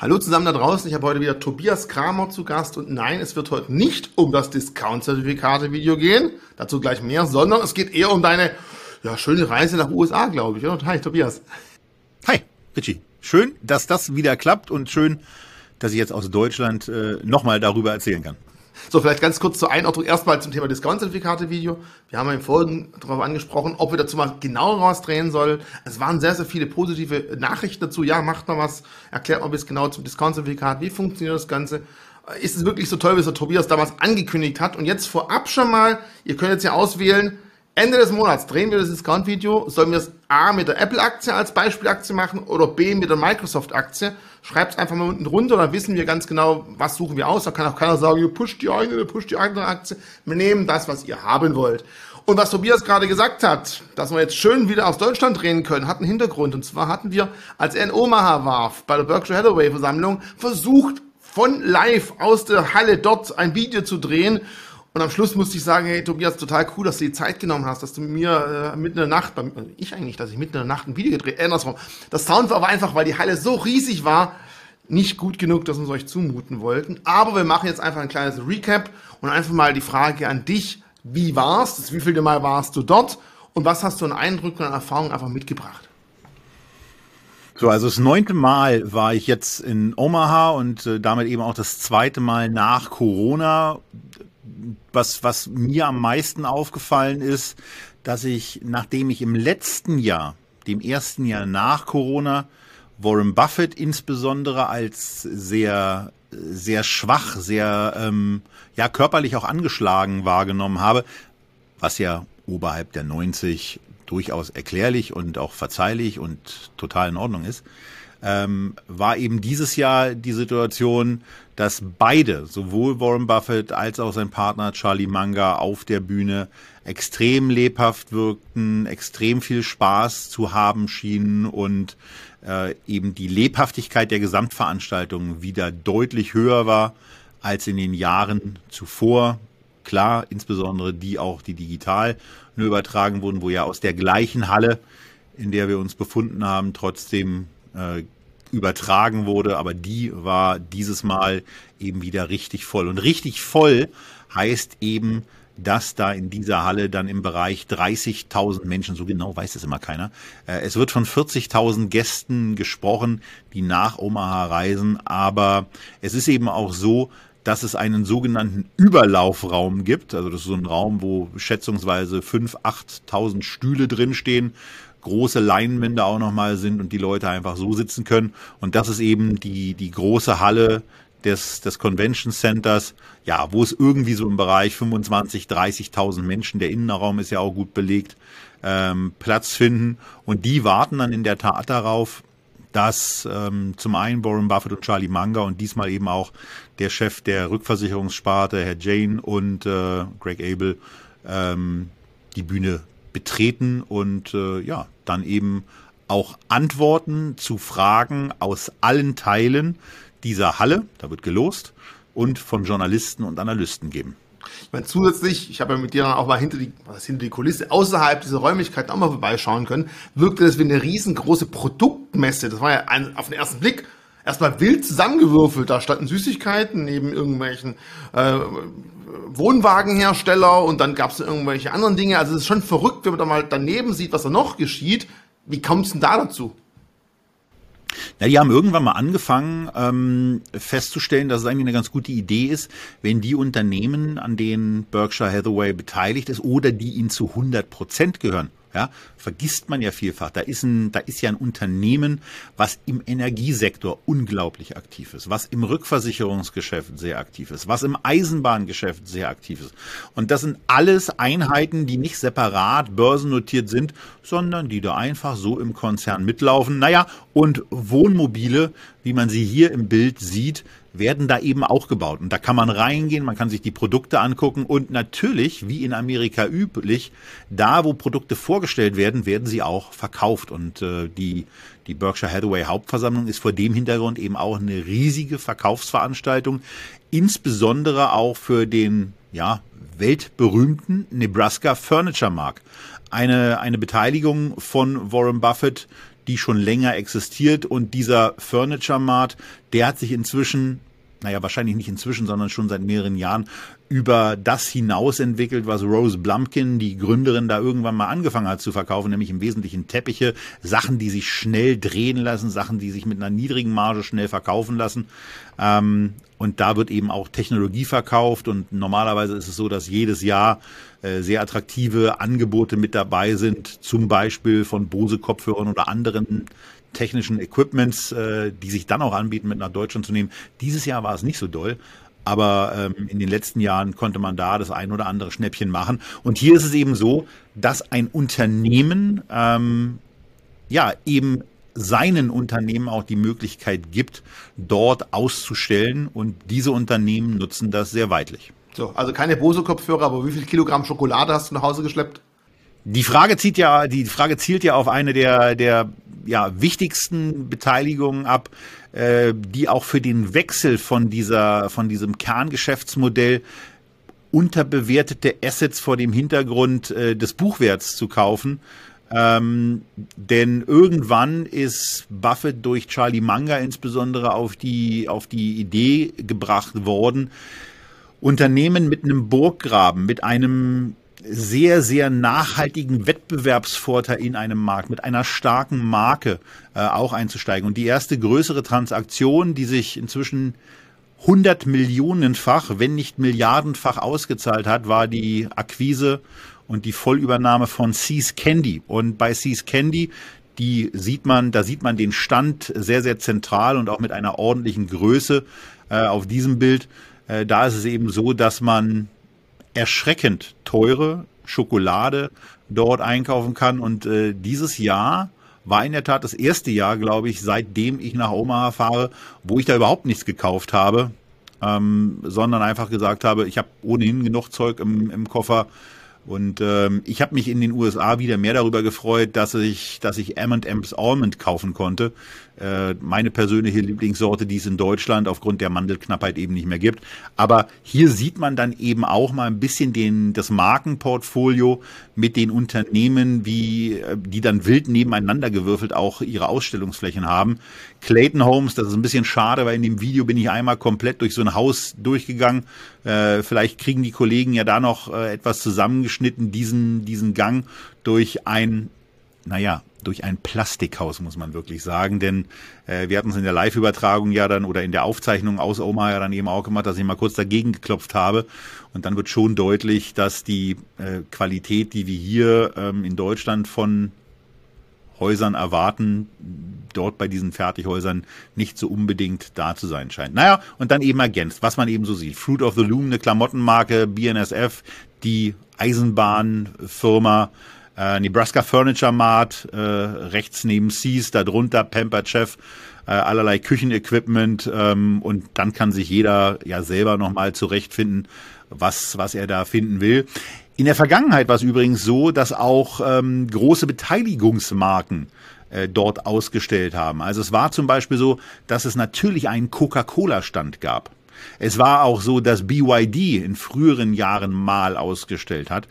Hallo zusammen da draußen, ich habe heute wieder Tobias Kramer zu Gast und nein, es wird heute nicht um das Discount-Zertifikate-Video gehen, dazu gleich mehr, sondern es geht eher um deine ja, schöne Reise nach USA, glaube ich. Oder? Hi Tobias. Hi Richie, schön, dass das wieder klappt und schön, dass ich jetzt aus Deutschland äh, nochmal darüber erzählen kann. So, vielleicht ganz kurz zur Einordnung erstmal zum Thema Discount-Zertifikate-Video. Wir haben im Folgen darauf angesprochen, ob wir dazu mal genauer was drehen sollen. Es waren sehr, sehr viele positive Nachrichten dazu. Ja, macht mal was, erklärt mal bis genau zum Discount-Zertifikat, wie funktioniert das Ganze. Ist es wirklich so toll, wie es der Tobias damals angekündigt hat? Und jetzt vorab schon mal, ihr könnt jetzt ja auswählen, Ende des Monats drehen wir das Discount-Video. Sollen wir es A mit der Apple-Aktie als Beispielaktie machen oder B mit der Microsoft-Aktie? Schreibt es einfach mal unten runter, dann wissen wir ganz genau, was suchen wir aus. Da kann auch keiner sagen, ihr pusht die eine oder pusht die andere Aktie. Wir nehmen das, was ihr haben wollt. Und was Tobias gerade gesagt hat, dass wir jetzt schön wieder aus Deutschland drehen können, hat einen Hintergrund. Und zwar hatten wir, als er in Omaha war, bei der Berkshire Hathaway Versammlung, versucht, von live aus der Halle dort ein Video zu drehen und am Schluss musste ich sagen, hey Tobias, total cool, dass du die Zeit genommen hast, dass du mir äh, mitten in der Nacht, beim, also ich eigentlich, dass ich mitten in der Nacht ein Video gedreht, äh, andersrum. Das Sound war aber einfach, weil die Halle so riesig war, nicht gut genug, dass wir es euch zumuten wollten. Aber wir machen jetzt einfach ein kleines Recap und einfach mal die Frage an dich, wie war's? Wie viele Mal warst du dort? Und was hast du an Eindrücken und Erfahrungen einfach mitgebracht? So, also das neunte Mal war ich jetzt in Omaha und äh, damit eben auch das zweite Mal nach Corona was, was mir am meisten aufgefallen ist, dass ich, nachdem ich im letzten Jahr, dem ersten Jahr nach Corona, Warren Buffett insbesondere als sehr, sehr schwach, sehr ähm, ja körperlich auch angeschlagen wahrgenommen habe, was ja oberhalb der 90 durchaus erklärlich und auch verzeihlich und total in Ordnung ist, ähm, war eben dieses Jahr die Situation, dass beide, sowohl Warren Buffett als auch sein Partner Charlie Munger auf der Bühne extrem lebhaft wirkten, extrem viel Spaß zu haben schienen und äh, eben die Lebhaftigkeit der Gesamtveranstaltung wieder deutlich höher war als in den Jahren zuvor. Klar, insbesondere die auch, die digital nur übertragen wurden, wo ja aus der gleichen Halle, in der wir uns befunden haben, trotzdem äh, übertragen wurde, aber die war dieses Mal eben wieder richtig voll. Und richtig voll heißt eben, dass da in dieser Halle dann im Bereich 30.000 Menschen, so genau weiß es immer keiner, äh, es wird von 40.000 Gästen gesprochen, die nach Omaha reisen, aber es ist eben auch so, dass es einen sogenannten Überlaufraum gibt. Also das ist so ein Raum, wo schätzungsweise 5.000, 8.000 Stühle drinstehen große Leinwände auch nochmal sind und die Leute einfach so sitzen können. Und das ist eben die, die große Halle des, des Convention Centers, ja, wo es irgendwie so im Bereich 25, 30.000 Menschen, der Innenraum ist ja auch gut belegt, ähm, Platz finden. Und die warten dann in der Tat darauf, dass ähm, zum einen Warren Buffett und Charlie Munger und diesmal eben auch der Chef der Rückversicherungssparte, Herr Jane und äh, Greg Abel, ähm, die Bühne betreten und äh, ja, dann eben auch Antworten zu Fragen aus allen Teilen dieser Halle, da wird gelost, und von Journalisten und Analysten geben. Ich meine, zusätzlich, ich habe ja mit dir dann auch mal hinter die, was hinter die Kulisse, außerhalb dieser Räumlichkeiten auch mal vorbeischauen können, wirkte das wie eine riesengroße Produktmesse. Das war ja ein, auf den ersten Blick erstmal wild zusammengewürfelt. Da standen Süßigkeiten neben irgendwelchen äh, Wohnwagenhersteller und dann gab es irgendwelche anderen Dinge. Also es ist schon verrückt, wenn man da mal daneben sieht, was da noch geschieht. Wie kommt es denn da dazu? Ja, die haben irgendwann mal angefangen ähm, festzustellen, dass es eigentlich eine ganz gute Idee ist, wenn die Unternehmen, an denen Berkshire Hathaway beteiligt ist oder die ihnen zu 100 Prozent gehören, ja, vergisst man ja vielfach. Da ist ein, da ist ja ein Unternehmen, was im Energiesektor unglaublich aktiv ist, was im Rückversicherungsgeschäft sehr aktiv ist, was im Eisenbahngeschäft sehr aktiv ist. Und das sind alles Einheiten, die nicht separat börsennotiert sind, sondern die da einfach so im Konzern mitlaufen. Naja, und Wohnmobile, wie man sie hier im Bild sieht, werden da eben auch gebaut. Und da kann man reingehen, man kann sich die Produkte angucken und natürlich, wie in Amerika üblich, da wo Produkte vorgestellt werden, werden sie auch verkauft. Und äh, die, die Berkshire Hathaway Hauptversammlung ist vor dem Hintergrund eben auch eine riesige Verkaufsveranstaltung, insbesondere auch für den ja, weltberühmten Nebraska Furniture Mark. Eine, eine Beteiligung von Warren Buffett, die schon länger existiert. Und dieser Furniture Mart, der hat sich inzwischen naja, wahrscheinlich nicht inzwischen, sondern schon seit mehreren Jahren über das hinaus entwickelt, was Rose Blumpkin, die Gründerin, da irgendwann mal angefangen hat zu verkaufen, nämlich im Wesentlichen Teppiche, Sachen, die sich schnell drehen lassen, Sachen, die sich mit einer niedrigen Marge schnell verkaufen lassen. Ähm, und da wird eben auch Technologie verkauft und normalerweise ist es so, dass jedes Jahr äh, sehr attraktive Angebote mit dabei sind, zum Beispiel von Bose Kopfhörern oder anderen technischen Equipments, äh, die sich dann auch anbieten, mit nach Deutschland zu nehmen. Dieses Jahr war es nicht so doll. Aber ähm, in den letzten Jahren konnte man da das ein oder andere Schnäppchen machen. Und hier ist es eben so, dass ein Unternehmen ähm, ja eben seinen Unternehmen auch die Möglichkeit gibt, dort auszustellen. Und diese Unternehmen nutzen das sehr weitlich. So, also keine Bose-Kopfhörer, aber wie viel Kilogramm Schokolade hast du nach Hause geschleppt? Die Frage zieht ja, die Frage zielt ja auf eine der, der ja, wichtigsten Beteiligungen ab, äh, die auch für den Wechsel von dieser, von diesem Kerngeschäftsmodell unterbewertete Assets vor dem Hintergrund äh, des Buchwerts zu kaufen. Ähm, denn irgendwann ist Buffett durch Charlie Manga insbesondere auf die, auf die Idee gebracht worden, Unternehmen mit einem Burggraben, mit einem sehr, sehr nachhaltigen Wettbewerbsvorteil in einem Markt, mit einer starken Marke äh, auch einzusteigen. Und die erste größere Transaktion, die sich inzwischen 100 Millionenfach, wenn nicht Milliardenfach ausgezahlt hat, war die Akquise und die Vollübernahme von Seas Candy. Und bei Seas Candy, die sieht man, da sieht man den Stand sehr, sehr zentral und auch mit einer ordentlichen Größe äh, auf diesem Bild. Äh, da ist es eben so, dass man erschreckend teure Schokolade dort einkaufen kann. Und äh, dieses Jahr war in der Tat das erste Jahr, glaube ich, seitdem ich nach Omaha fahre, wo ich da überhaupt nichts gekauft habe, ähm, sondern einfach gesagt habe, ich habe ohnehin genug Zeug im, im Koffer und ähm, ich habe mich in den USA wieder mehr darüber gefreut, dass ich, dass ich M&M's Almond kaufen konnte. Äh, meine persönliche Lieblingssorte, die es in Deutschland aufgrund der Mandelknappheit eben nicht mehr gibt. Aber hier sieht man dann eben auch mal ein bisschen den, das Markenportfolio mit den Unternehmen, wie, äh, die dann wild nebeneinander gewürfelt auch ihre Ausstellungsflächen haben. Clayton Homes, das ist ein bisschen schade, weil in dem Video bin ich einmal komplett durch so ein Haus durchgegangen. Äh, vielleicht kriegen die Kollegen ja da noch äh, etwas zusammengeschnitten, diesen, diesen Gang durch ein, naja, durch ein Plastikhaus, muss man wirklich sagen. Denn äh, wir hatten es in der Live-Übertragung ja dann oder in der Aufzeichnung aus Oma ja dann eben auch gemacht, dass ich mal kurz dagegen geklopft habe. Und dann wird schon deutlich, dass die äh, Qualität, die wir hier ähm, in Deutschland von Häusern erwarten, dort bei diesen Fertighäusern nicht so unbedingt da zu sein scheint. Naja, und dann eben ergänzt, was man eben so sieht. Fruit of the Loom, eine Klamottenmarke, BNSF, die Eisenbahnfirma, äh, Nebraska Furniture Mart, äh, rechts neben Seas, darunter Pamper Chef, äh, allerlei Küchenequipment ähm, und dann kann sich jeder ja selber nochmal zurechtfinden, was, was er da finden will. In der Vergangenheit war es übrigens so, dass auch ähm, große Beteiligungsmarken äh, dort ausgestellt haben. Also es war zum Beispiel so, dass es natürlich einen Coca-Cola-Stand gab. Es war auch so, dass BYD in früheren Jahren mal ausgestellt hat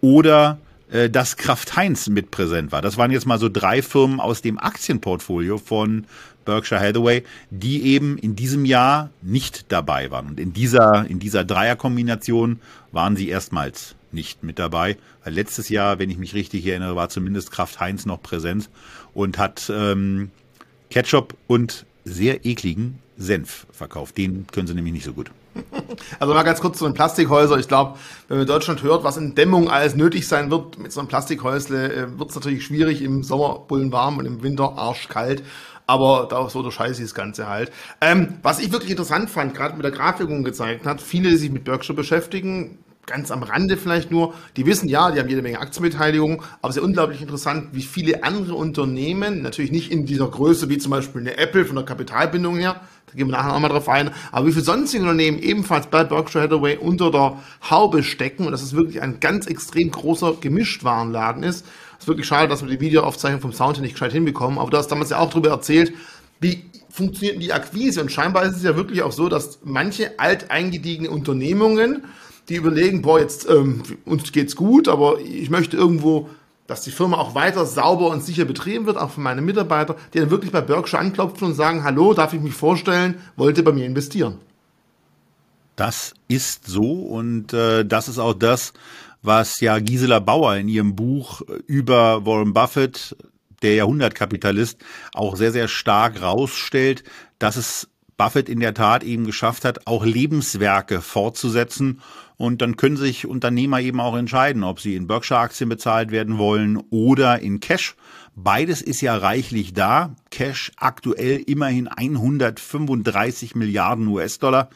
oder äh, dass Kraft Heinz mit präsent war. Das waren jetzt mal so drei Firmen aus dem Aktienportfolio von Berkshire Hathaway, die eben in diesem Jahr nicht dabei waren. Und in dieser, in dieser Dreierkombination waren sie erstmals nicht mit dabei. Weil letztes Jahr, wenn ich mich richtig erinnere, war zumindest Kraft Heinz noch präsent und hat ähm, Ketchup und sehr ekligen Senf verkauft. Den können sie nämlich nicht so gut. Also mal ganz kurz zu den Plastikhäusern. Ich glaube, wenn man in Deutschland hört, was in Dämmung alles nötig sein wird mit so einem Plastikhäusle, äh, wird es natürlich schwierig im Sommer bullen warm und im Winter arschkalt. Aber da so der Scheiß ist das Ganze halt. Ähm, was ich wirklich interessant fand, gerade mit der Grafikung gezeigt hat, viele, die sich mit Berkshire beschäftigen, ganz am Rande vielleicht nur, die wissen ja, die haben jede Menge Aktienbeteiligung, aber es ist ja unglaublich interessant, wie viele andere Unternehmen, natürlich nicht in dieser Größe wie zum Beispiel eine Apple von der Kapitalbindung her, da gehen wir nachher nochmal drauf ein, aber wie viele sonstige Unternehmen ebenfalls bei Berkshire Hathaway unter der Haube stecken und dass es wirklich ein ganz extrem großer Gemischtwarenladen ist. Es ist wirklich schade, dass wir die Videoaufzeichnung vom Sound nicht gescheit hinbekommen, aber du hast damals ja auch darüber erzählt, wie funktioniert die Akquise und scheinbar ist es ja wirklich auch so, dass manche alteingediegene Unternehmungen die überlegen, boah, jetzt ähm, uns geht's gut, aber ich möchte irgendwo dass die Firma auch weiter sauber und sicher betrieben wird, auch von meinen Mitarbeitern, die dann wirklich bei Berkshire anklopfen und sagen, hallo, darf ich mich vorstellen, wollte bei mir investieren. Das ist so und äh, das ist auch das, was ja Gisela Bauer in ihrem Buch über Warren Buffett, der Jahrhundertkapitalist, auch sehr, sehr stark rausstellt, dass es Buffett in der Tat eben geschafft hat, auch Lebenswerke fortzusetzen. Und dann können sich Unternehmer eben auch entscheiden, ob sie in Berkshire-Aktien bezahlt werden wollen oder in Cash. Beides ist ja reichlich da. Cash aktuell immerhin 135 Milliarden US-Dollar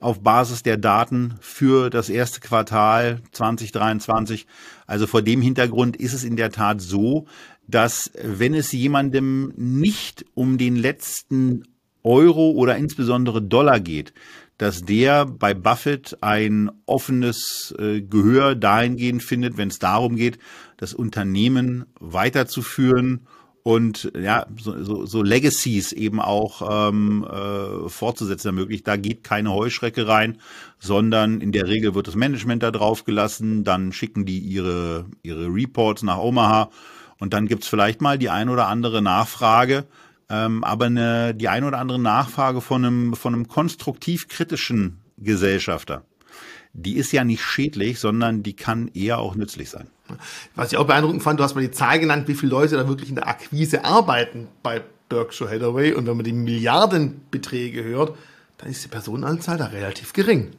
auf Basis der Daten für das erste Quartal 2023. Also vor dem Hintergrund ist es in der Tat so, dass wenn es jemandem nicht um den letzten Euro oder insbesondere Dollar geht, dass der bei Buffett ein offenes äh, Gehör dahingehend findet, wenn es darum geht, das Unternehmen weiterzuführen und ja, so, so, so Legacies eben auch ähm, äh, fortzusetzen ermöglicht. Da geht keine Heuschrecke rein, sondern in der Regel wird das Management da drauf gelassen, dann schicken die ihre, ihre Reports nach Omaha und dann gibt's vielleicht mal die ein oder andere Nachfrage, ähm, aber eine, die ein oder andere Nachfrage von einem, von einem konstruktiv kritischen Gesellschafter, die ist ja nicht schädlich, sondern die kann eher auch nützlich sein. Was ich auch beeindruckend fand, du hast mal die Zahl genannt, wie viele Leute da wirklich in der Akquise arbeiten bei Berkshire Hathaway. Und wenn man die Milliardenbeträge hört, dann ist die Personenanzahl da relativ gering.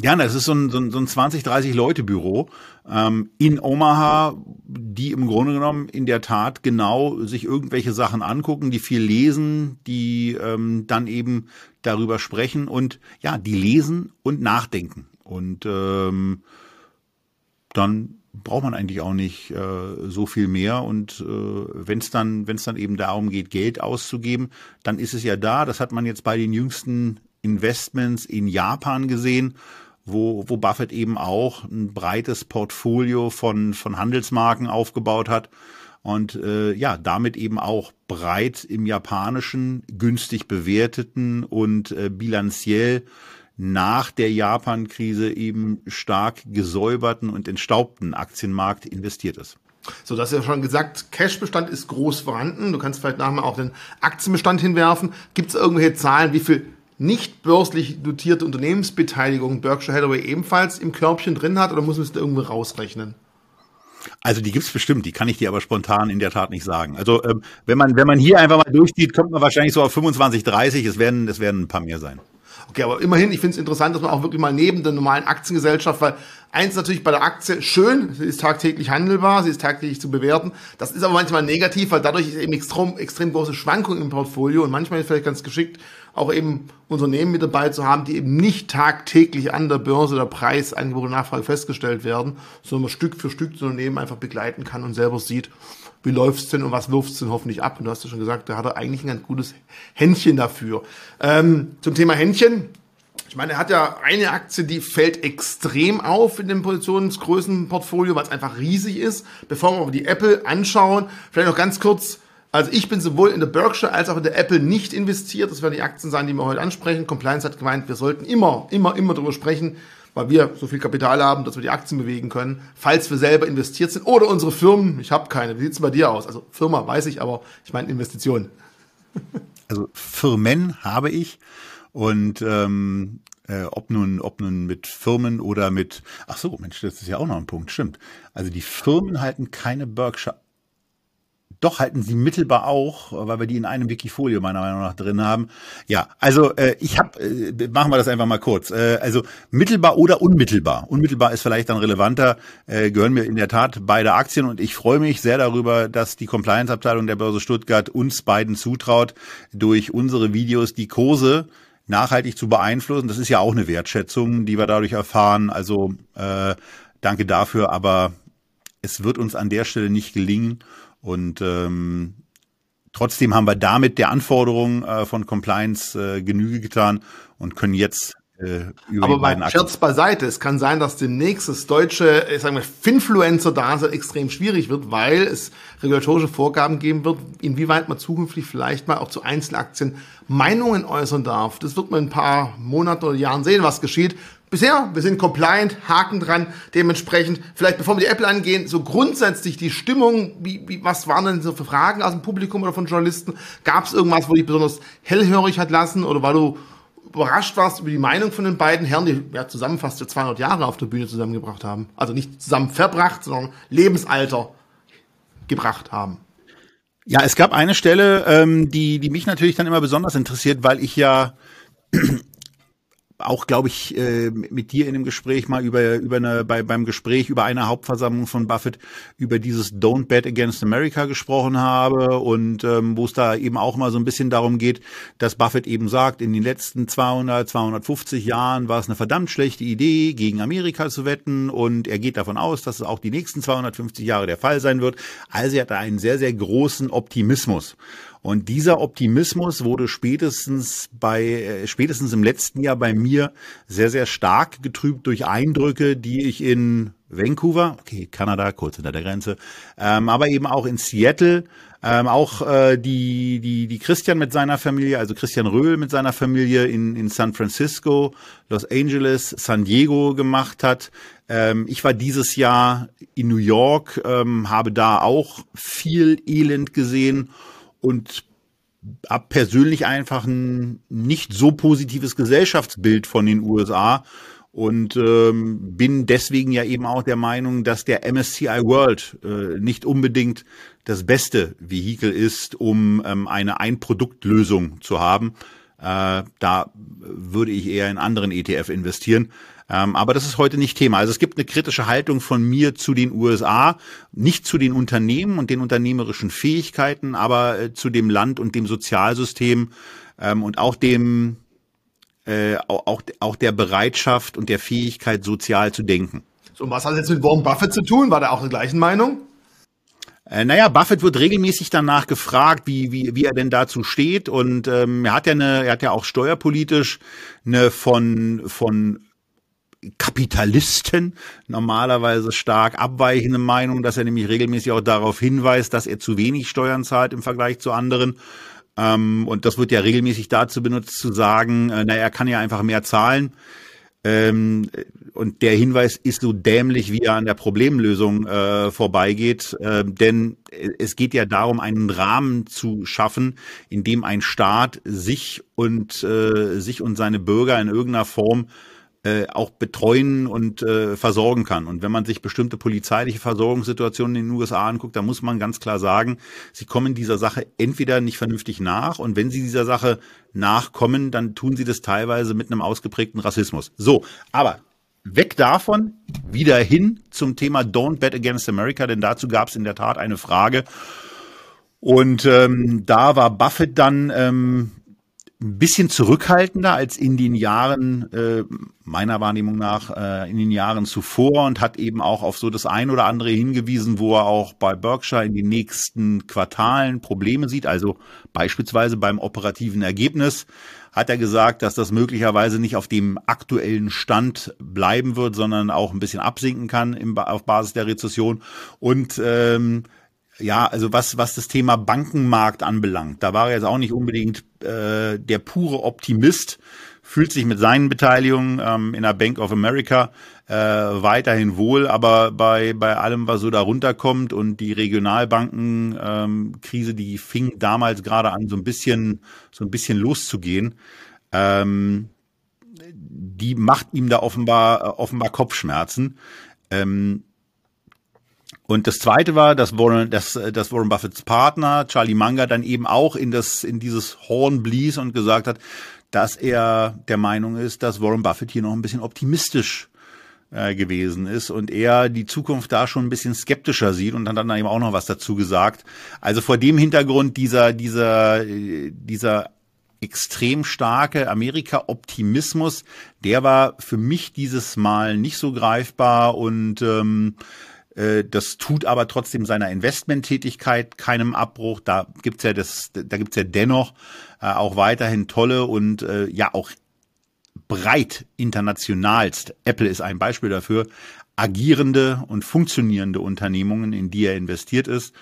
Ja, das ist so ein, so ein, so ein 20, 30 Leute Büro ähm, in Omaha, die im Grunde genommen in der Tat genau sich irgendwelche Sachen angucken, die viel lesen, die ähm, dann eben darüber sprechen und ja, die lesen und nachdenken. Und ähm, dann braucht man eigentlich auch nicht äh, so viel mehr. Und äh, wenn es dann, wenn es dann eben darum geht, Geld auszugeben, dann ist es ja da. Das hat man jetzt bei den jüngsten Investments in Japan gesehen wo, wo Buffett eben auch ein breites Portfolio von, von Handelsmarken aufgebaut hat und äh, ja, damit eben auch breit im Japanischen günstig bewerteten und äh, bilanziell nach der Japan-Krise eben stark gesäuberten und entstaubten Aktienmarkt investiert ist. So, das ist ja schon gesagt, Cashbestand ist groß vorhanden. Du kannst vielleicht nachher auch den Aktienbestand hinwerfen. Gibt es irgendwelche Zahlen, wie viel nicht börslich dotierte Unternehmensbeteiligung Berkshire Hathaway ebenfalls im Körbchen drin hat oder muss man es da irgendwo rausrechnen? Also die gibt's bestimmt, die kann ich dir aber spontan in der Tat nicht sagen. Also ähm, wenn man wenn man hier einfach mal durchzieht, kommt man wahrscheinlich so auf 25, 30. Es werden es werden ein paar mehr sein. Okay, aber immerhin, ich finde es interessant, dass man auch wirklich mal neben der normalen Aktiengesellschaft, weil eins natürlich bei der Aktie schön, sie ist tagtäglich handelbar, sie ist tagtäglich zu bewerten. Das ist aber manchmal negativ, weil dadurch ist eben extrem, extrem große Schwankungen im Portfolio und manchmal ist es vielleicht ganz geschickt, auch eben Unternehmen mit dabei zu haben, die eben nicht tagtäglich an der Börse der Preis, Angebot und Nachfrage festgestellt werden, sondern man Stück für Stück das Unternehmen einfach begleiten kann und selber sieht, wie läuft's denn und was wirft's denn hoffentlich ab? Und du hast ja schon gesagt, da hat er eigentlich ein ganz gutes Händchen dafür. Ähm, zum Thema Händchen. Ich meine, er hat ja eine Aktie, die fällt extrem auf in dem Positionsgrößenportfolio, weil es einfach riesig ist. Bevor wir aber die Apple anschauen, vielleicht noch ganz kurz, also ich bin sowohl in der Berkshire als auch in der Apple nicht investiert. Das werden die Aktien sein, die wir heute ansprechen. Compliance hat gemeint, wir sollten immer, immer, immer darüber sprechen, weil wir so viel Kapital haben, dass wir die Aktien bewegen können, falls wir selber investiert sind oder unsere Firmen. Ich habe keine. Wie sieht's bei dir aus? Also Firma weiß ich, aber ich meine Investitionen. Also Firmen habe ich und ähm, äh, ob nun ob nun mit Firmen oder mit ach so Mensch das ist ja auch noch ein Punkt stimmt also die Firmen halten keine Berkshire doch, halten sie mittelbar auch, weil wir die in einem Wikifolio meiner Meinung nach drin haben. Ja, also äh, ich habe, äh, machen wir das einfach mal kurz. Äh, also mittelbar oder unmittelbar. Unmittelbar ist vielleicht dann relevanter, äh, gehören mir in der Tat beide Aktien und ich freue mich sehr darüber, dass die Compliance-Abteilung der Börse Stuttgart uns beiden zutraut, durch unsere Videos die Kurse nachhaltig zu beeinflussen. Das ist ja auch eine Wertschätzung, die wir dadurch erfahren. Also äh, danke dafür, aber es wird uns an der Stelle nicht gelingen. Und ähm, trotzdem haben wir damit der Anforderung äh, von Compliance äh, Genüge getan und können jetzt äh, über Aber bei Scherz beiseite, es kann sein, dass demnächst das deutsche, ich sag mal, Finfluencer-Dasein extrem schwierig wird, weil es regulatorische Vorgaben geben wird, inwieweit man zukünftig vielleicht mal auch zu Einzelaktien Meinungen äußern darf. Das wird man in ein paar Monaten oder Jahren sehen, was geschieht. Bisher, wir sind compliant, Haken dran, dementsprechend, vielleicht bevor wir die Apple angehen, so grundsätzlich die Stimmung, wie, wie, was waren denn so für Fragen aus dem Publikum oder von Journalisten? Gab es irgendwas, wo dich besonders hellhörig hat lassen oder weil du überrascht warst über die Meinung von den beiden Herren, die ja zusammen fast 200 Jahre auf der Bühne zusammengebracht haben? Also nicht zusammen verbracht, sondern Lebensalter gebracht haben. Ja, es gab eine Stelle, ähm, die, die mich natürlich dann immer besonders interessiert, weil ich ja auch, glaube ich, äh, mit dir in dem Gespräch mal über, über eine, bei, beim Gespräch über eine Hauptversammlung von Buffett über dieses Don't Bet Against America gesprochen habe und ähm, wo es da eben auch mal so ein bisschen darum geht, dass Buffett eben sagt, in den letzten 200, 250 Jahren war es eine verdammt schlechte Idee, gegen Amerika zu wetten und er geht davon aus, dass es auch die nächsten 250 Jahre der Fall sein wird. Also er hat da einen sehr, sehr großen Optimismus. Und dieser Optimismus wurde spätestens bei, äh, spätestens im letzten Jahr bei mir sehr, sehr stark getrübt durch Eindrücke, die ich in Vancouver, okay, Kanada, kurz hinter der Grenze, ähm, aber eben auch in Seattle, ähm, auch äh, die, die, die Christian mit seiner Familie, also Christian Röhl mit seiner Familie in, in San Francisco, Los Angeles, San Diego gemacht hat. Ähm, ich war dieses Jahr in New York, ähm, habe da auch viel Elend gesehen und habe persönlich einfach ein nicht so positives Gesellschaftsbild von den USA und ähm, bin deswegen ja eben auch der Meinung, dass der MSCI World äh, nicht unbedingt das beste Vehikel ist, um ähm, eine Ein-Produkt-Lösung zu haben. Äh, da würde ich eher in anderen ETF investieren. Ähm, aber das ist heute nicht Thema. Also es gibt eine kritische Haltung von mir zu den USA, nicht zu den Unternehmen und den unternehmerischen Fähigkeiten, aber äh, zu dem Land und dem Sozialsystem ähm, und auch dem äh, auch, auch der Bereitschaft und der Fähigkeit, sozial zu denken. So, und was hat das jetzt mit Warren Buffett zu tun? War der auch der gleichen Meinung? Äh, naja, Buffett wird regelmäßig danach gefragt, wie, wie, wie er denn dazu steht. Und ähm, er hat ja eine, er hat ja auch steuerpolitisch eine von, von Kapitalisten normalerweise stark abweichende Meinung, dass er nämlich regelmäßig auch darauf hinweist, dass er zu wenig Steuern zahlt im Vergleich zu anderen. Ähm, und das wird ja regelmäßig dazu benutzt, zu sagen, äh, naja, er kann ja einfach mehr zahlen. Ähm, und der Hinweis ist so dämlich, wie er an der Problemlösung äh, vorbeigeht. Äh, denn es geht ja darum, einen Rahmen zu schaffen, in dem ein Staat sich und äh, sich und seine Bürger in irgendeiner Form äh, auch betreuen und äh, versorgen kann. Und wenn man sich bestimmte polizeiliche Versorgungssituationen in den USA anguckt, dann muss man ganz klar sagen, sie kommen dieser Sache entweder nicht vernünftig nach und wenn sie dieser Sache nachkommen, dann tun sie das teilweise mit einem ausgeprägten Rassismus. So, aber weg davon, wieder hin zum Thema Don't Bet Against America, denn dazu gab es in der Tat eine Frage. Und ähm, da war Buffett dann ähm, ein bisschen zurückhaltender als in den Jahren, äh, meiner Wahrnehmung nach, äh, in den Jahren zuvor und hat eben auch auf so das ein oder andere hingewiesen, wo er auch bei Berkshire in den nächsten Quartalen Probleme sieht. Also beispielsweise beim operativen Ergebnis hat er gesagt, dass das möglicherweise nicht auf dem aktuellen Stand bleiben wird, sondern auch ein bisschen absinken kann im, auf Basis der Rezession. Und ähm, ja, also was, was das Thema Bankenmarkt anbelangt, da war er jetzt auch nicht unbedingt äh, der pure Optimist, fühlt sich mit seinen Beteiligungen ähm, in der Bank of America äh, weiterhin wohl, aber bei, bei allem, was so da runterkommt und die Regionalbankenkrise, ähm, die fing damals gerade an, so ein bisschen, so ein bisschen loszugehen. Ähm, die macht ihm da offenbar, offenbar Kopfschmerzen. Ähm, und das zweite war, dass Warren, dass, dass Warren Buffetts Partner, Charlie Munger, dann eben auch in das, in dieses Horn blies und gesagt hat, dass er der Meinung ist, dass Warren Buffett hier noch ein bisschen optimistisch äh, gewesen ist und er die Zukunft da schon ein bisschen skeptischer sieht und dann dann eben auch noch was dazu gesagt. Also vor dem Hintergrund dieser, dieser, dieser extrem starke Amerika-Optimismus, der war für mich dieses Mal nicht so greifbar und ähm, äh, das tut aber trotzdem seiner Investmenttätigkeit keinem Abbruch. Da gibt's ja das, da gibt's ja dennoch äh, auch weiterhin tolle und äh, ja auch breit internationalst. Apple ist ein Beispiel dafür. Agierende und funktionierende Unternehmungen, in die er investiert ist.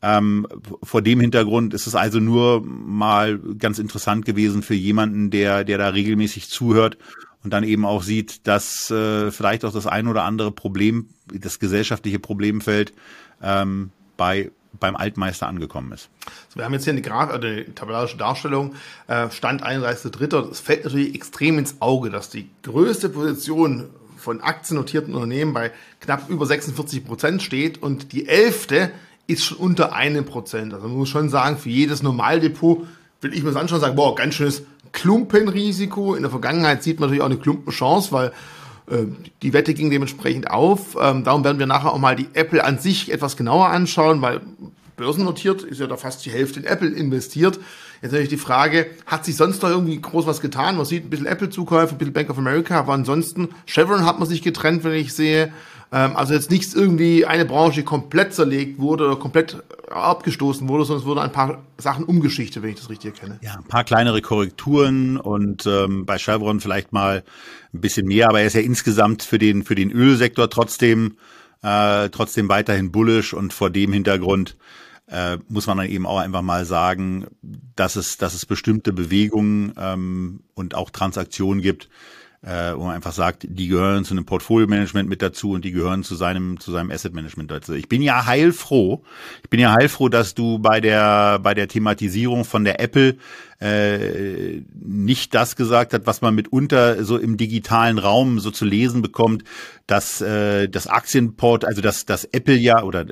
Ähm, vor dem Hintergrund ist es also nur mal ganz interessant gewesen für jemanden, der, der da regelmäßig zuhört und dann eben auch sieht, dass äh, vielleicht auch das ein oder andere Problem, das gesellschaftliche Problemfeld ähm, bei beim Altmeister angekommen ist. So, wir haben jetzt hier eine, Graf äh, eine tabellarische Darstellung, äh, Stand 31.3. Es fällt natürlich extrem ins Auge, dass die größte Position von aktiennotierten Unternehmen bei knapp über 46 Prozent steht und die elfte ist schon unter einem Prozent. Also man muss schon sagen, für jedes Normaldepot will ich mir das anschauen und sagen, boah, ganz schönes Klumpenrisiko. In der Vergangenheit sieht man natürlich auch eine Klumpenchance, weil äh, die Wette ging dementsprechend auf. Ähm, darum werden wir nachher auch mal die Apple an sich etwas genauer anschauen, weil börsennotiert ist ja da fast die Hälfte in Apple investiert. Jetzt natürlich die Frage, hat sich sonst noch irgendwie groß was getan? Man sieht ein bisschen Apple-Zukäufe, ein bisschen Bank of America, aber ansonsten Chevron hat man sich getrennt, wenn ich sehe. Ähm, also jetzt nichts irgendwie eine Branche komplett zerlegt wurde oder komplett abgestoßen wurde, sondern es wurden ein paar Sachen umgeschichtet, wenn ich das richtig erkenne. Ja, ein paar kleinere Korrekturen und ähm, bei Chevron vielleicht mal ein bisschen mehr, aber er ist ja insgesamt für den für den Ölsektor trotzdem äh, trotzdem weiterhin bullish und vor dem Hintergrund äh, muss man dann eben auch einfach mal sagen, dass es dass es bestimmte Bewegungen ähm, und auch Transaktionen gibt, äh, wo man einfach sagt, die gehören zu einem Portfolio-Management mit dazu und die gehören zu seinem zu seinem Asset-Management dazu. Ich bin ja heilfroh, ich bin ja heilfroh, dass du bei der bei der Thematisierung von der Apple äh, nicht das gesagt hat, was man mitunter so im digitalen Raum so zu lesen bekommt, dass äh, das Aktienport, also dass das Apple ja oder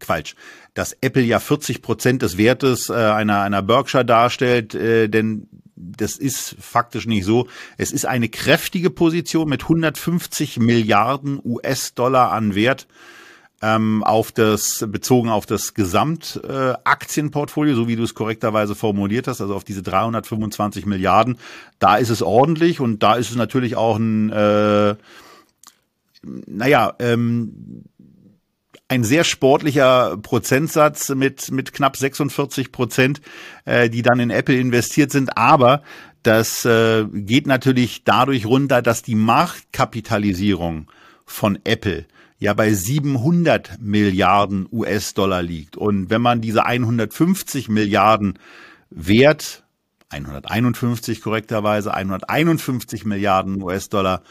Quatsch, dass Apple ja 40 Prozent des Wertes äh, einer einer Berkshire darstellt, äh, denn das ist faktisch nicht so. Es ist eine kräftige Position mit 150 Milliarden US-Dollar an Wert ähm, auf das bezogen auf das Gesamtaktienportfolio, äh, so wie du es korrekterweise formuliert hast, also auf diese 325 Milliarden. Da ist es ordentlich und da ist es natürlich auch ein, äh, naja, ähm, ein sehr sportlicher Prozentsatz mit, mit knapp 46 Prozent, äh, die dann in Apple investiert sind. Aber das äh, geht natürlich dadurch runter, dass die Marktkapitalisierung von Apple ja bei 700 Milliarden US-Dollar liegt. Und wenn man diese 150 Milliarden Wert, 151 korrekterweise, 151 Milliarden US-Dollar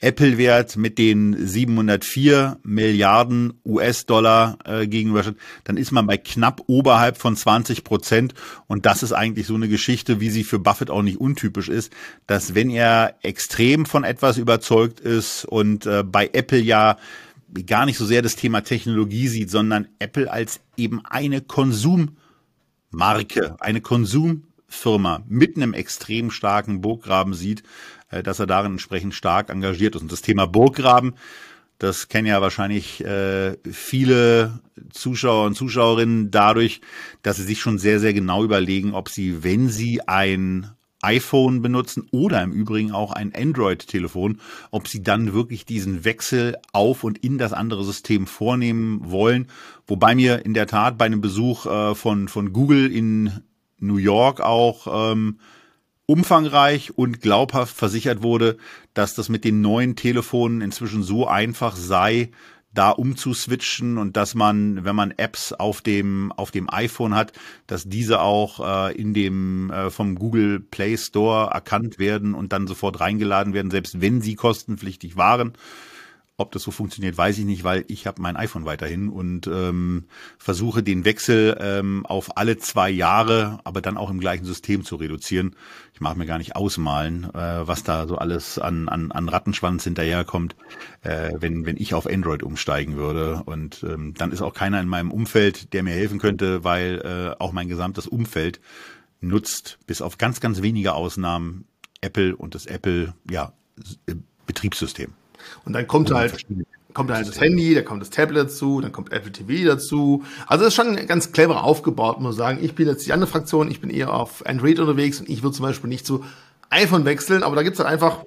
Apple-Wert mit den 704 Milliarden US-Dollar äh, gegen Russia, dann ist man bei knapp oberhalb von 20 Prozent. Und das ist eigentlich so eine Geschichte, wie sie für Buffett auch nicht untypisch ist, dass wenn er extrem von etwas überzeugt ist und äh, bei Apple ja gar nicht so sehr das Thema Technologie sieht, sondern Apple als eben eine Konsummarke, eine Konsumfirma mit einem extrem starken Burggraben sieht, äh, dass er darin entsprechend stark engagiert ist. Und das Thema Burggraben, das kennen ja wahrscheinlich äh, viele Zuschauer und Zuschauerinnen dadurch, dass sie sich schon sehr, sehr genau überlegen, ob sie, wenn sie ein iPhone benutzen oder im Übrigen auch ein Android-Telefon, ob sie dann wirklich diesen Wechsel auf und in das andere System vornehmen wollen. Wobei mir in der Tat bei einem Besuch äh, von, von Google in New York auch ähm, umfangreich und glaubhaft versichert wurde, dass das mit den neuen Telefonen inzwischen so einfach sei, da umzuswitchen und dass man, wenn man Apps auf dem auf dem iPhone hat, dass diese auch äh, in dem äh, vom Google Play Store erkannt werden und dann sofort reingeladen werden, selbst wenn sie kostenpflichtig waren. Ob das so funktioniert, weiß ich nicht, weil ich habe mein iPhone weiterhin und ähm, versuche den Wechsel ähm, auf alle zwei Jahre, aber dann auch im gleichen System zu reduzieren. Ich mag mir gar nicht ausmalen, äh, was da so alles an, an, an Rattenschwanz hinterherkommt, äh, wenn, wenn ich auf Android umsteigen würde. Und ähm, dann ist auch keiner in meinem Umfeld, der mir helfen könnte, weil äh, auch mein gesamtes Umfeld nutzt, bis auf ganz, ganz wenige Ausnahmen, Apple und das Apple ja, Betriebssystem. Und dann kommt halt, kommt halt das Handy, dann kommt das Tablet dazu, dann kommt Apple TV dazu. Also das ist schon ganz clever aufgebaut, muss sagen. Ich bin jetzt die andere Fraktion, ich bin eher auf Android unterwegs und ich würde zum Beispiel nicht zu iPhone wechseln, aber da gibt's halt einfach,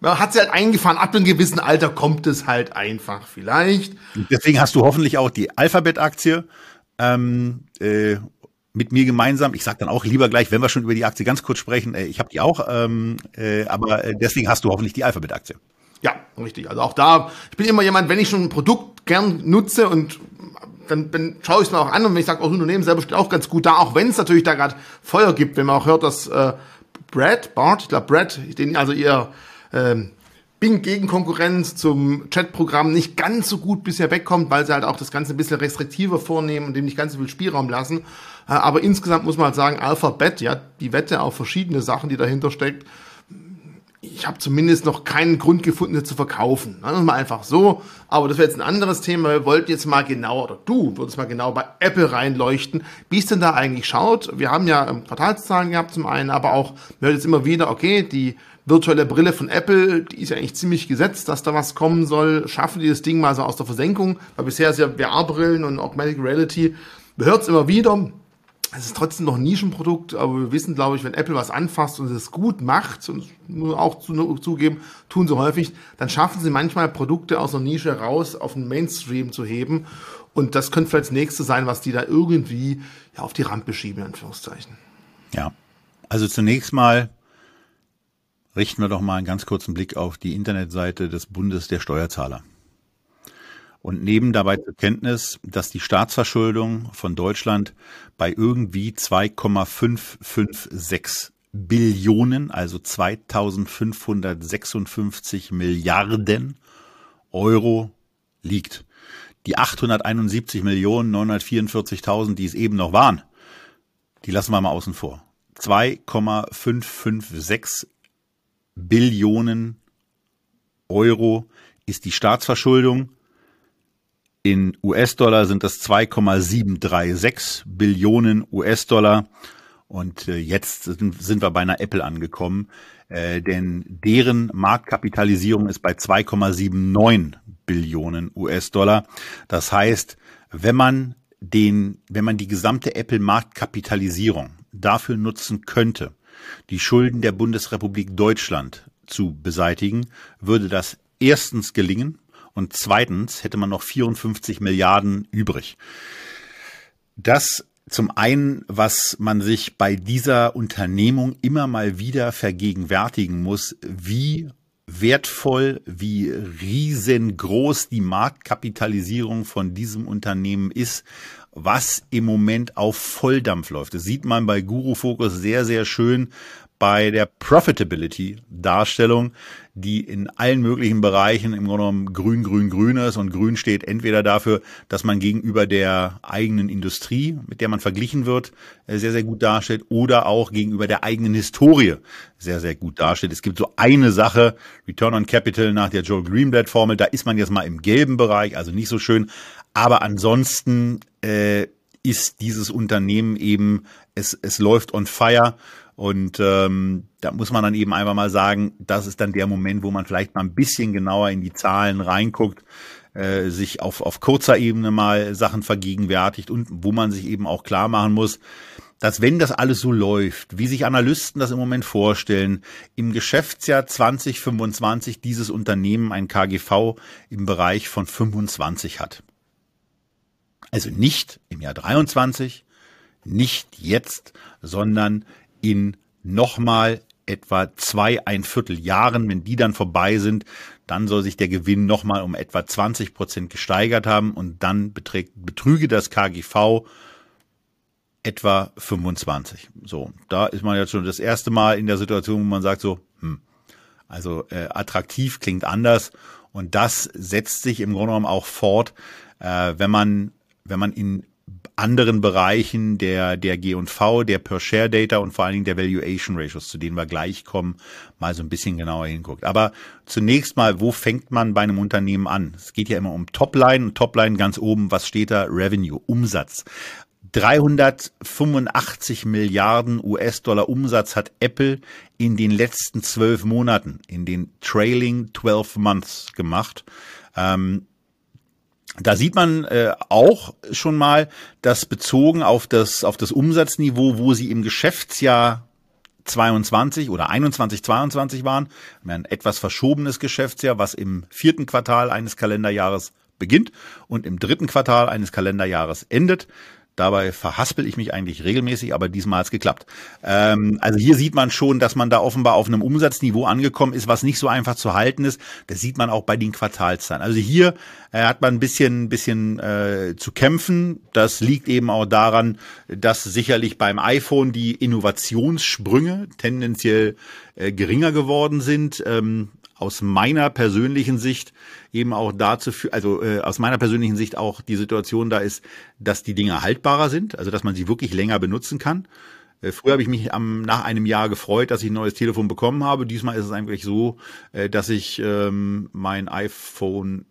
man hat sie halt eingefahren, ab einem gewissen Alter kommt es halt einfach vielleicht. Deswegen hast du hoffentlich auch die Alphabet-Aktie ähm, äh, mit mir gemeinsam. Ich sag dann auch lieber gleich, wenn wir schon über die Aktie ganz kurz sprechen, äh, ich habe die auch, ähm, äh, aber äh, deswegen hast du hoffentlich die Alphabet-Aktie. Ja, richtig. Also auch da, ich bin immer jemand, wenn ich schon ein Produkt gern nutze und dann, dann schaue ich es mir auch an und wenn ich sage, oh, das Unternehmen selber steht auch ganz gut da, auch wenn es natürlich da gerade Feuer gibt, wenn man auch hört, dass äh, Brad, Bart, ich glaube Brad, den also ihr ähm, Bing Gegenkonkurrenz zum Chatprogramm nicht ganz so gut bisher wegkommt, weil sie halt auch das Ganze ein bisschen restriktiver vornehmen und dem nicht ganz so viel Spielraum lassen. Äh, aber insgesamt muss man halt sagen, Alphabet, ja, die Wette auf verschiedene Sachen, die dahinter steckt, ich habe zumindest noch keinen Grund gefunden, sie zu verkaufen. Das mal einfach so. Aber das wäre jetzt ein anderes Thema. Wir wollten jetzt mal genau, oder du würdest mal genau bei Apple reinleuchten, wie es denn da eigentlich schaut. Wir haben ja Quartalszahlen gehabt zum einen, aber auch, wir hören jetzt immer wieder, okay, die virtuelle Brille von Apple, die ist ja eigentlich ziemlich gesetzt, dass da was kommen soll. Schaffen die das Ding mal so aus der Versenkung? Weil bisher ist ja VR-Brillen und Augmented Reality. Wir hören es immer wieder es ist trotzdem noch ein Nischenprodukt, aber wir wissen, glaube ich, wenn Apple was anfasst und es gut macht, und nur auch zu, zugeben, tun sie häufig, dann schaffen sie manchmal Produkte aus einer Nische raus auf den Mainstream zu heben. Und das könnte vielleicht das nächste sein, was die da irgendwie ja, auf die Rampe schieben, in Anführungszeichen. Ja, also zunächst mal richten wir doch mal einen ganz kurzen Blick auf die Internetseite des Bundes der Steuerzahler und nehmen dabei zur Kenntnis, dass die Staatsverschuldung von Deutschland bei irgendwie 2,556 Billionen, also 2556 Milliarden Euro liegt. Die 871 Millionen 944.000, die es eben noch waren, die lassen wir mal außen vor. 2,556 Billionen Euro ist die Staatsverschuldung in US-Dollar sind das 2,736 Billionen US-Dollar. Und äh, jetzt sind wir bei einer Apple angekommen, äh, denn deren Marktkapitalisierung ist bei 2,79 Billionen US-Dollar. Das heißt, wenn man den, wenn man die gesamte Apple Marktkapitalisierung dafür nutzen könnte, die Schulden der Bundesrepublik Deutschland zu beseitigen, würde das erstens gelingen und zweitens hätte man noch 54 Milliarden übrig. Das zum einen, was man sich bei dieser Unternehmung immer mal wieder vergegenwärtigen muss, wie wertvoll, wie riesengroß die Marktkapitalisierung von diesem Unternehmen ist, was im Moment auf Volldampf läuft. Das sieht man bei Guru Focus sehr, sehr schön bei der Profitability-Darstellung, die in allen möglichen Bereichen im Grunde genommen grün, grün, grün ist. Und grün steht entweder dafür, dass man gegenüber der eigenen Industrie, mit der man verglichen wird, äh, sehr, sehr gut darstellt oder auch gegenüber der eigenen Historie sehr, sehr gut darstellt. Es gibt so eine Sache, Return on Capital nach der Joel Greenblatt Formel, da ist man jetzt mal im gelben Bereich, also nicht so schön, aber ansonsten äh, ist dieses Unternehmen eben, es, es läuft on fire und ähm, da muss man dann eben einfach mal sagen, das ist dann der Moment, wo man vielleicht mal ein bisschen genauer in die Zahlen reinguckt, äh, sich auf, auf kurzer Ebene mal Sachen vergegenwärtigt und wo man sich eben auch klar machen muss, dass wenn das alles so läuft, wie sich Analysten das im Moment vorstellen, im Geschäftsjahr 2025 dieses Unternehmen ein KGV im Bereich von 25 hat. Also nicht im Jahr 23, nicht jetzt, sondern in nochmal etwa zwei, ein Viertel Jahren, wenn die dann vorbei sind, dann soll sich der Gewinn nochmal um etwa 20 Prozent gesteigert haben und dann beträgt, betrüge das KGV etwa 25. So, da ist man jetzt schon das erste Mal in der Situation, wo man sagt so, hm, also äh, attraktiv klingt anders und das setzt sich im Grunde genommen auch fort, äh, wenn man wenn man in anderen Bereichen der, der G&V, der Per-Share-Data und vor allen Dingen der Valuation Ratios, zu denen wir gleich kommen, mal so ein bisschen genauer hinguckt. Aber zunächst mal, wo fängt man bei einem Unternehmen an? Es geht ja immer um Topline und Topline ganz oben, was steht da? Revenue, Umsatz. 385 Milliarden US-Dollar Umsatz hat Apple in den letzten zwölf Monaten, in den trailing 12 months gemacht. Ähm, da sieht man äh, auch schon mal, dass bezogen auf das, auf das Umsatzniveau, wo sie im Geschäftsjahr 22 oder 21, 22 waren, ein etwas verschobenes Geschäftsjahr, was im vierten Quartal eines Kalenderjahres beginnt und im dritten Quartal eines Kalenderjahres endet. Dabei verhaspel ich mich eigentlich regelmäßig, aber diesmal hat es geklappt. Ähm, also hier sieht man schon, dass man da offenbar auf einem Umsatzniveau angekommen ist, was nicht so einfach zu halten ist. Das sieht man auch bei den Quartalszahlen. Also hier äh, hat man ein bisschen, bisschen äh, zu kämpfen. Das liegt eben auch daran, dass sicherlich beim iPhone die Innovationssprünge tendenziell äh, geringer geworden sind. Ähm, aus meiner persönlichen Sicht eben auch dazu, also äh, aus meiner persönlichen Sicht auch die Situation da ist, dass die Dinge haltbarer sind, also dass man sie wirklich länger benutzen kann. Äh, früher habe ich mich am, nach einem Jahr gefreut, dass ich ein neues Telefon bekommen habe. Diesmal ist es eigentlich so, äh, dass ich ähm, mein iPhone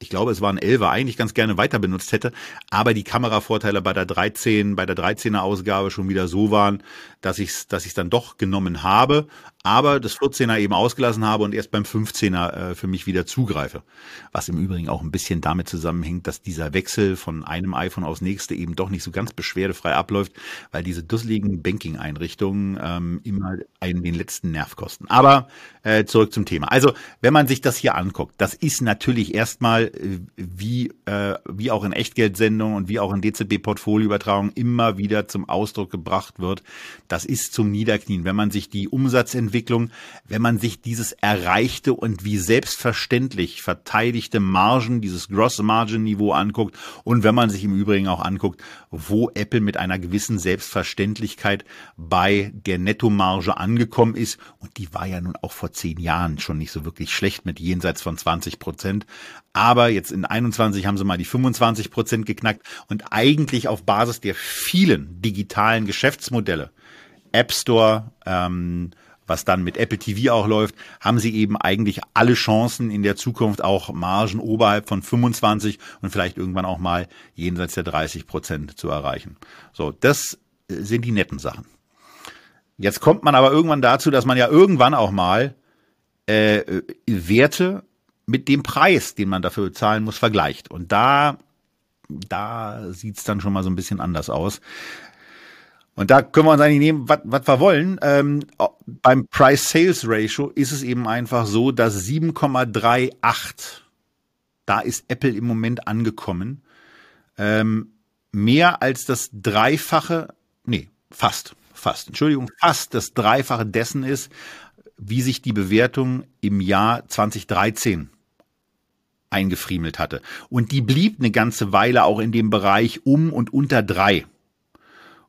ich glaube, es war ein 11er, eigentlich ganz gerne weiter benutzt hätte, aber die Kameravorteile bei der 13, bei der 13er Ausgabe schon wieder so waren, dass ich es dass ich's dann doch genommen habe, aber das 14er eben ausgelassen habe und erst beim 15er äh, für mich wieder zugreife. Was im Übrigen auch ein bisschen damit zusammenhängt, dass dieser Wechsel von einem iPhone aufs nächste eben doch nicht so ganz beschwerdefrei abläuft, weil diese dusseligen Banking-Einrichtungen ähm, immer einen den letzten Nerv kosten. Aber äh, zurück zum Thema. Also, wenn man sich das hier anguckt, das ist natürlich erstmal äh, wie, äh, wie auch in Echtgeldsendungen und wie auch in DZB-Portfolioübertragung immer wieder zum Ausdruck gebracht wird. Das ist zum Niederknien. Wenn man sich die Umsatzentwicklung Entwicklung, wenn man sich dieses erreichte und wie selbstverständlich verteidigte Margen, dieses Gross Margin Niveau anguckt und wenn man sich im Übrigen auch anguckt, wo Apple mit einer gewissen Selbstverständlichkeit bei der Nettomarge angekommen ist und die war ja nun auch vor zehn Jahren schon nicht so wirklich schlecht mit jenseits von 20 Prozent. Aber jetzt in 21 haben sie mal die 25 Prozent geknackt und eigentlich auf Basis der vielen digitalen Geschäftsmodelle App Store, ähm, was dann mit Apple TV auch läuft, haben sie eben eigentlich alle Chancen in der Zukunft auch Margen oberhalb von 25 und vielleicht irgendwann auch mal jenseits der 30 Prozent zu erreichen. So, das sind die netten Sachen. Jetzt kommt man aber irgendwann dazu, dass man ja irgendwann auch mal äh, Werte mit dem Preis, den man dafür bezahlen muss, vergleicht. Und da, da sieht's dann schon mal so ein bisschen anders aus. Und da können wir uns eigentlich nehmen, was wir wollen. Ähm, beim Price-Sales-Ratio ist es eben einfach so, dass 7,38, da ist Apple im Moment angekommen, ähm, mehr als das Dreifache, nee, fast, fast, Entschuldigung, fast das Dreifache dessen ist, wie sich die Bewertung im Jahr 2013 eingefriemelt hatte. Und die blieb eine ganze Weile auch in dem Bereich um und unter drei.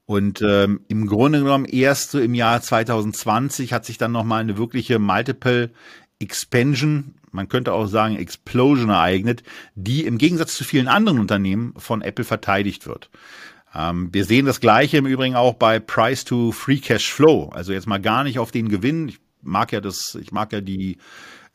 Und ähm, im Grunde genommen erst so im Jahr 2020 hat sich dann nochmal eine wirkliche Multiple Expansion, man könnte auch sagen Explosion ereignet, die im Gegensatz zu vielen anderen Unternehmen von Apple verteidigt wird. Ähm, wir sehen das Gleiche im Übrigen auch bei Price to Free Cash Flow. Also jetzt mal gar nicht auf den Gewinn. Ich mag ja das, ich mag ja die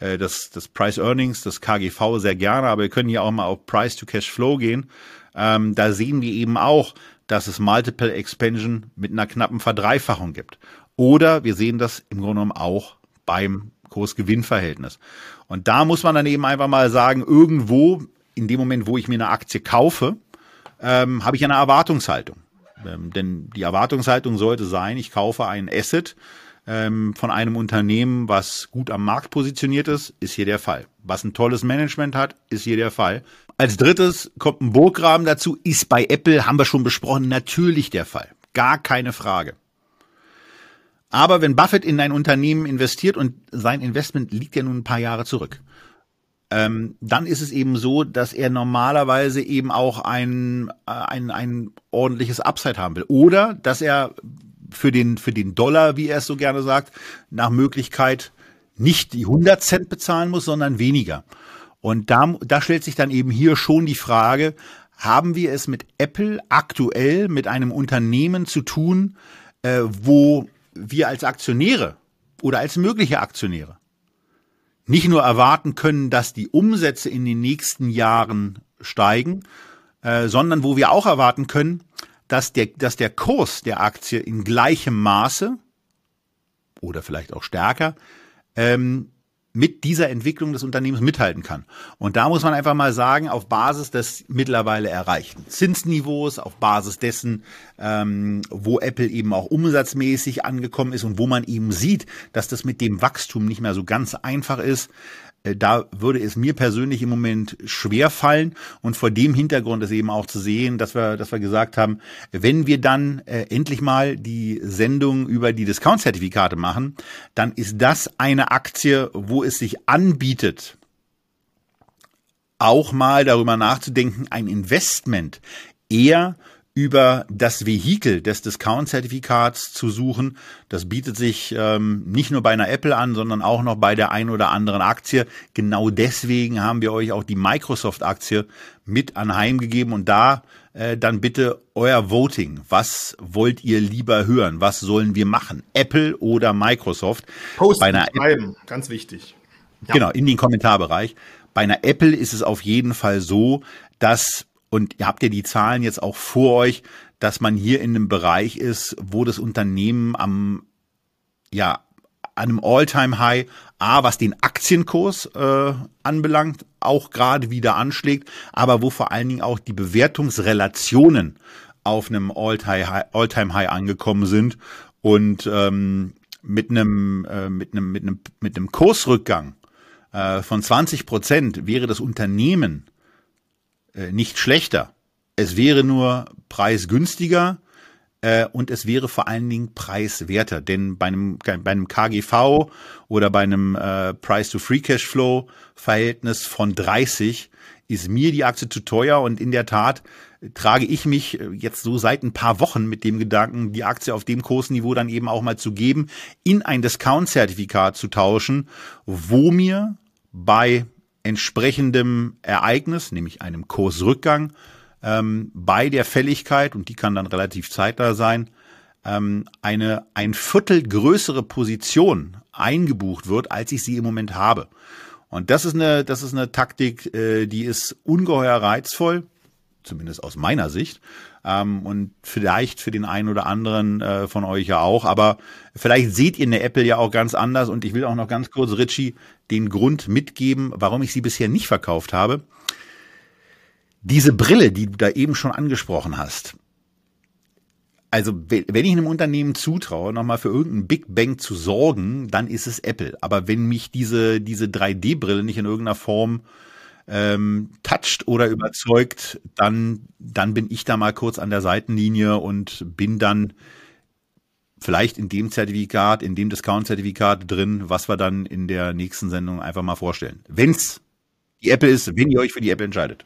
äh, das, das Price Earnings, das KGV sehr gerne, aber wir können hier auch mal auf Price to Cash Flow gehen. Ähm, da sehen wir eben auch, dass es Multiple Expansion mit einer knappen Verdreifachung gibt. Oder wir sehen das im Grunde genommen auch beim Kurs-Gewinn-Verhältnis. Und da muss man dann eben einfach mal sagen, irgendwo in dem Moment, wo ich mir eine Aktie kaufe, ähm, habe ich eine Erwartungshaltung. Ähm, denn die Erwartungshaltung sollte sein, ich kaufe ein Asset ähm, von einem Unternehmen, was gut am Markt positioniert ist, ist hier der Fall. Was ein tolles Management hat, ist hier der Fall. Als drittes kommt ein Burggraben dazu, ist bei Apple, haben wir schon besprochen, natürlich der Fall. Gar keine Frage. Aber wenn Buffett in ein Unternehmen investiert und sein Investment liegt ja nun ein paar Jahre zurück, ähm, dann ist es eben so, dass er normalerweise eben auch ein, äh, ein, ein ordentliches Upside haben will. Oder dass er für den, für den Dollar, wie er es so gerne sagt, nach Möglichkeit nicht die 100 Cent bezahlen muss, sondern weniger. Und da, da stellt sich dann eben hier schon die Frage, haben wir es mit Apple aktuell mit einem Unternehmen zu tun, äh, wo wir als Aktionäre oder als mögliche Aktionäre nicht nur erwarten können, dass die Umsätze in den nächsten Jahren steigen, äh, sondern wo wir auch erwarten können, dass der, dass der Kurs der Aktie in gleichem Maße oder vielleicht auch stärker ähm, mit dieser Entwicklung des Unternehmens mithalten kann. Und da muss man einfach mal sagen, auf Basis des mittlerweile erreichten Zinsniveaus, auf Basis dessen, ähm, wo Apple eben auch umsatzmäßig angekommen ist und wo man eben sieht, dass das mit dem Wachstum nicht mehr so ganz einfach ist, da würde es mir persönlich im Moment schwer fallen. Und vor dem Hintergrund ist eben auch zu sehen, dass wir, dass wir gesagt haben, wenn wir dann äh, endlich mal die Sendung über die Discount-Zertifikate machen, dann ist das eine Aktie, wo es sich anbietet, auch mal darüber nachzudenken, ein Investment eher über das Vehikel des Discount-Zertifikats zu suchen. Das bietet sich ähm, nicht nur bei einer Apple an, sondern auch noch bei der ein oder anderen Aktie. Genau deswegen haben wir euch auch die Microsoft-Aktie mit anheimgegeben und da äh, dann bitte euer Voting. Was wollt ihr lieber hören? Was sollen wir machen? Apple oder Microsoft? Posten, bei einer schreiben, ganz wichtig. Ja. Genau, in den Kommentarbereich. Bei einer Apple ist es auf jeden Fall so, dass und ihr habt ja die Zahlen jetzt auch vor euch, dass man hier in einem Bereich ist, wo das Unternehmen am, ja, einem All-Time-High, A, was den Aktienkurs äh, anbelangt, auch gerade wieder anschlägt, aber wo vor allen Dingen auch die Bewertungsrelationen auf einem All-Time-High All angekommen sind und ähm, mit einem äh, mit einem mit einem mit einem Kursrückgang äh, von 20 Prozent wäre das Unternehmen nicht schlechter. Es wäre nur preisgünstiger äh, und es wäre vor allen Dingen preiswerter. Denn bei einem, bei einem KGV oder bei einem äh, Price-to-Free-Cash-Flow-Verhältnis von 30 ist mir die Aktie zu teuer und in der Tat trage ich mich äh, jetzt so seit ein paar Wochen mit dem Gedanken, die Aktie auf dem Kursniveau dann eben auch mal zu geben, in ein Discount-Zertifikat zu tauschen, wo mir bei entsprechendem Ereignis, nämlich einem Kursrückgang, ähm, bei der Fälligkeit, und die kann dann relativ zeitnah sein, ähm, eine ein Viertel größere Position eingebucht wird, als ich sie im Moment habe. Und das ist eine, das ist eine Taktik, äh, die ist ungeheuer reizvoll, zumindest aus meiner Sicht. Ähm, und vielleicht für den einen oder anderen äh, von euch ja auch. Aber vielleicht seht ihr eine Apple ja auch ganz anders. Und ich will auch noch ganz kurz, Richie, den Grund mitgeben, warum ich sie bisher nicht verkauft habe. Diese Brille, die du da eben schon angesprochen hast, also wenn ich einem Unternehmen zutraue, nochmal für irgendeinen Big Bang zu sorgen, dann ist es Apple. Aber wenn mich diese, diese 3D-Brille nicht in irgendeiner Form ähm, toucht oder überzeugt, dann, dann bin ich da mal kurz an der Seitenlinie und bin dann vielleicht in dem Zertifikat, in dem Discount-Zertifikat drin, was wir dann in der nächsten Sendung einfach mal vorstellen. Wenn's die Apple ist, wenn ihr euch für die Apple entscheidet.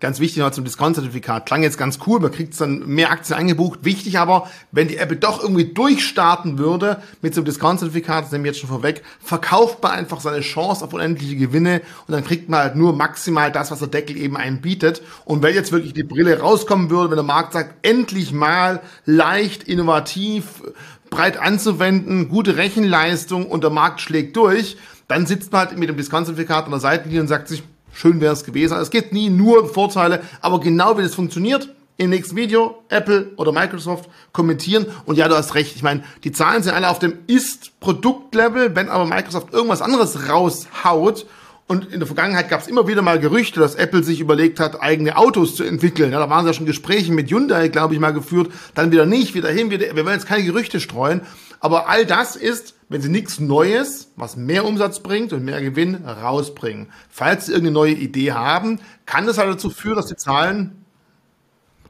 Ganz wichtig noch zum Discount-Zertifikat. Klang jetzt ganz cool, man kriegt dann mehr Aktien eingebucht. Wichtig aber, wenn die Apple doch irgendwie durchstarten würde mit so einem Discount-Zertifikat, das nehmen wir jetzt schon vorweg, verkauft man einfach seine Chance auf unendliche Gewinne und dann kriegt man halt nur maximal das, was der Deckel eben einem bietet. Und wenn jetzt wirklich die Brille rauskommen würde, wenn der Markt sagt, endlich mal leicht, innovativ, breit anzuwenden, gute Rechenleistung und der Markt schlägt durch, dann sitzt man halt mit dem Discount-Zertifikat an der Seitenlinie und sagt sich, schön wäre es gewesen. Also es geht nie nur um Vorteile, aber genau wie das funktioniert, im nächsten Video Apple oder Microsoft kommentieren. Und ja, du hast recht. Ich meine, die Zahlen sind alle auf dem Ist-Produkt-Level. Wenn aber Microsoft irgendwas anderes raushaut, und in der Vergangenheit gab es immer wieder mal Gerüchte, dass Apple sich überlegt hat, eigene Autos zu entwickeln. Ja, da waren ja schon Gespräche mit Hyundai, glaube ich, mal geführt. Dann wieder nicht, wieder hin, wieder. Wir wollen jetzt keine Gerüchte streuen. Aber all das ist, wenn sie nichts Neues, was mehr Umsatz bringt und mehr Gewinn rausbringen. Falls sie irgendeine neue Idee haben, kann das halt dazu führen, dass die Zahlen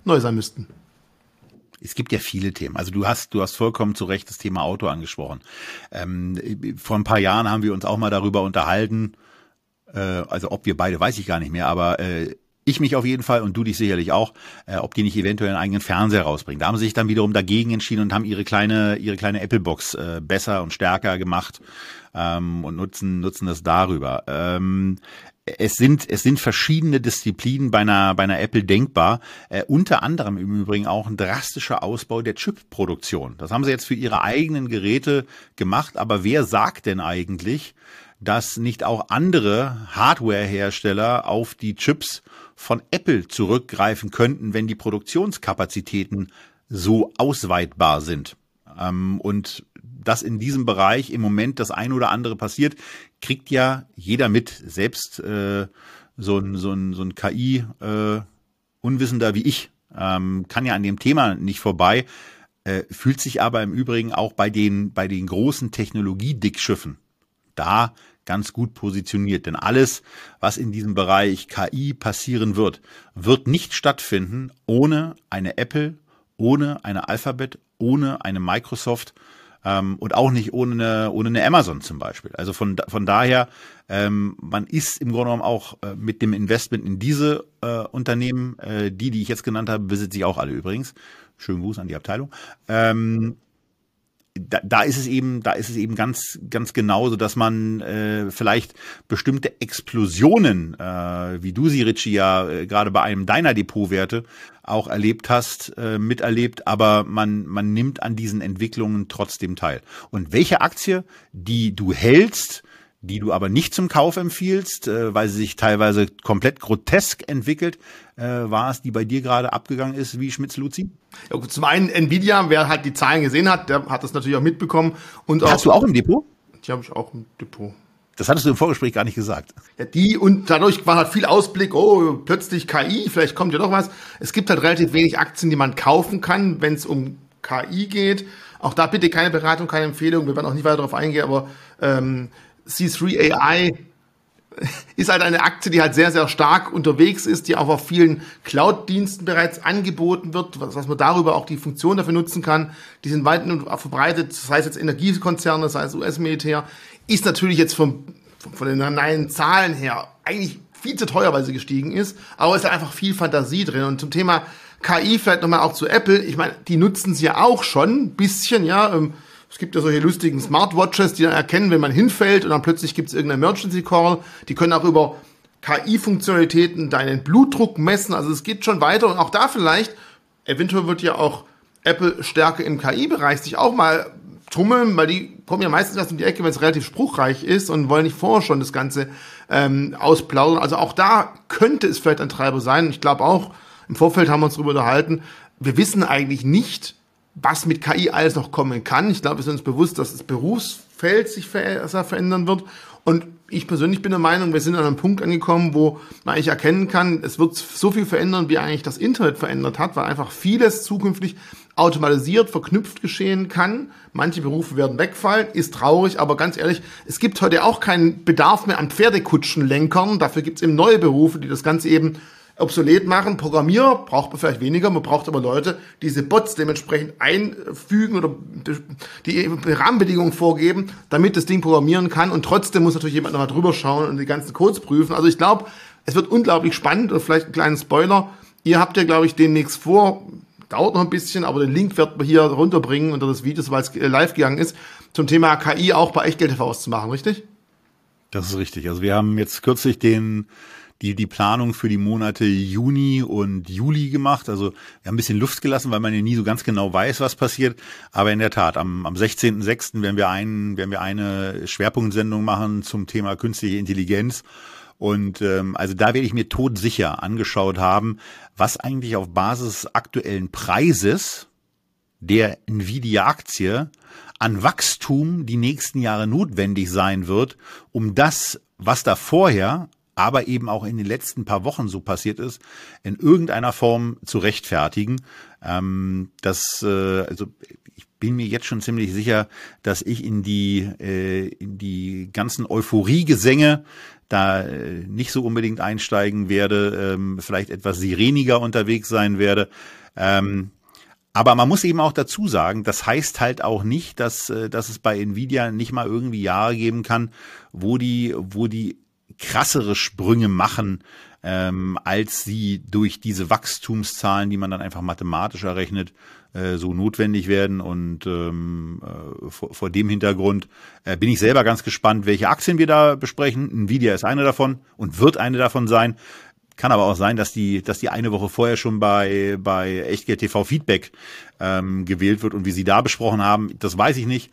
neu sein müssten. Es gibt ja viele Themen. Also du hast, du hast vollkommen zu Recht das Thema Auto angesprochen. Ähm, vor ein paar Jahren haben wir uns auch mal darüber unterhalten, äh, also ob wir beide, weiß ich gar nicht mehr, aber äh, ich mich auf jeden Fall und du dich sicherlich auch, äh, ob die nicht eventuell einen eigenen Fernseher rausbringen. Da haben sie sich dann wiederum dagegen entschieden und haben ihre kleine, ihre kleine Apple-Box äh, besser und stärker gemacht ähm, und nutzen, nutzen das darüber. Ähm, es sind, es sind verschiedene Disziplinen bei einer, bei einer Apple denkbar. Äh, unter anderem im Übrigen auch ein drastischer Ausbau der Chip-Produktion. Das haben sie jetzt für ihre eigenen Geräte gemacht. Aber wer sagt denn eigentlich, dass nicht auch andere Hardware-Hersteller auf die Chips von Apple zurückgreifen könnten, wenn die Produktionskapazitäten so ausweitbar sind. Ähm, und dass in diesem Bereich im Moment das ein oder andere passiert, kriegt ja jeder mit, selbst äh, so ein, so ein, so ein KI-Unwissender äh, wie ich, ähm, kann ja an dem Thema nicht vorbei, äh, fühlt sich aber im Übrigen auch bei den, bei den großen Technologiedickschiffen da ganz gut positioniert. Denn alles, was in diesem Bereich KI passieren wird, wird nicht stattfinden ohne eine Apple, ohne eine Alphabet, ohne eine Microsoft ähm, und auch nicht ohne eine, ohne eine Amazon zum Beispiel. Also von, von daher, ähm, man ist im Grunde genommen auch äh, mit dem Investment in diese äh, Unternehmen, äh, die, die ich jetzt genannt habe, besitze ich auch alle übrigens. Schönen Gruß an die Abteilung. Ähm, da, da ist es eben, da ist es eben ganz, ganz genauso, dass man äh, vielleicht bestimmte Explosionen, äh, wie du sie, Richie, ja äh, gerade bei einem deiner Depotwerte auch erlebt hast, äh, miterlebt, aber man, man nimmt an diesen Entwicklungen trotzdem teil. Und welche Aktie, die du hältst, die du aber nicht zum Kauf empfiehlst, äh, weil sie sich teilweise komplett grotesk entwickelt, äh, war es, die bei dir gerade abgegangen ist, wie Schmitz-Luzi? Ja, zum einen Nvidia, wer halt die Zahlen gesehen hat, der hat das natürlich auch mitbekommen. Und Hast du auch im Depot? Die habe ich auch im Depot. Das hattest du im Vorgespräch gar nicht gesagt. Ja, die und dadurch war halt viel Ausblick, oh, plötzlich KI, vielleicht kommt ja doch was. Es gibt halt relativ wenig Aktien, die man kaufen kann, wenn es um KI geht. Auch da bitte keine Beratung, keine Empfehlung. Wir werden auch nicht weiter darauf eingehen, aber ähm, C3 AI ist halt eine Aktie, die halt sehr, sehr stark unterwegs ist, die auch auf vielen Cloud-Diensten bereits angeboten wird, was man darüber auch die Funktion dafür nutzen kann. Die sind weit verbreitet, sei es jetzt Energiekonzerne, sei es US-Militär, ist natürlich jetzt vom, von den reinen Zahlen her eigentlich viel zu teuer, weil sie gestiegen ist, aber es ist einfach viel Fantasie drin. Und zum Thema KI vielleicht nochmal auch zu Apple, ich meine, die nutzen sie ja auch schon ein bisschen, ja, ähm, es gibt ja solche lustigen Smartwatches, die dann erkennen, wenn man hinfällt und dann plötzlich gibt es irgendeinen Emergency Call. Die können auch über KI-Funktionalitäten deinen Blutdruck messen. Also es geht schon weiter und auch da vielleicht, eventuell wird ja auch Apple stärker im KI-Bereich sich auch mal tummeln, weil die kommen ja meistens erst um die Ecke, wenn es relativ spruchreich ist und wollen nicht vorher schon das Ganze ähm, ausplaudern. Also auch da könnte es vielleicht ein Treiber sein. Ich glaube auch, im Vorfeld haben wir uns darüber unterhalten, wir wissen eigentlich nicht, was mit KI alles noch kommen kann. Ich glaube, wir sind uns bewusst, dass das Berufsfeld sich verändern wird. Und ich persönlich bin der Meinung, wir sind an einem Punkt angekommen, wo man eigentlich erkennen kann, es wird so viel verändern, wie eigentlich das Internet verändert hat, weil einfach vieles zukünftig automatisiert, verknüpft geschehen kann. Manche Berufe werden wegfallen, ist traurig, aber ganz ehrlich, es gibt heute auch keinen Bedarf mehr an Pferdekutschenlenkern. Dafür gibt es eben neue Berufe, die das Ganze eben obsolet machen. Programmierer braucht man vielleicht weniger, man braucht aber Leute, die diese Bots dementsprechend einfügen oder die Rahmenbedingungen vorgeben, damit das Ding programmieren kann. Und trotzdem muss natürlich jemand nochmal drüber schauen und die ganzen Codes prüfen. Also ich glaube, es wird unglaublich spannend und vielleicht ein kleinen Spoiler. Ihr habt ja, glaube ich, demnächst vor, dauert noch ein bisschen, aber den Link wird man hier runterbringen unter das Video, weil es live gegangen ist, zum Thema KI auch bei Echtgeld TV auszumachen, richtig? Das ist richtig. Also wir haben jetzt kürzlich den die, die Planung für die Monate Juni und Juli gemacht. Also wir haben ein bisschen Luft gelassen, weil man ja nie so ganz genau weiß, was passiert. Aber in der Tat, am, am 16.06. werden wir einen, werden wir eine Schwerpunktsendung machen zum Thema künstliche Intelligenz. Und ähm, also da werde ich mir todsicher angeschaut haben, was eigentlich auf Basis aktuellen Preises der Nvidia-Aktie an Wachstum die nächsten Jahre notwendig sein wird, um das, was da vorher aber eben auch in den letzten paar Wochen so passiert ist, in irgendeiner Form zu rechtfertigen. Ähm, das, äh, also ich bin mir jetzt schon ziemlich sicher, dass ich in die, äh, in die ganzen Euphorie-Gesänge da äh, nicht so unbedingt einsteigen werde, ähm, vielleicht etwas sireniger unterwegs sein werde. Ähm, aber man muss eben auch dazu sagen, das heißt halt auch nicht, dass, äh, dass es bei Nvidia nicht mal irgendwie Jahre geben kann, wo die, wo die krassere Sprünge machen, ähm, als sie durch diese Wachstumszahlen, die man dann einfach mathematisch errechnet, äh, so notwendig werden. Und ähm, äh, vor, vor dem Hintergrund äh, bin ich selber ganz gespannt, welche Aktien wir da besprechen. Nvidia ist eine davon und wird eine davon sein. Kann aber auch sein, dass die, dass die eine Woche vorher schon bei, bei Echtgeld TV Feedback ähm, gewählt wird und wie sie da besprochen haben, das weiß ich nicht.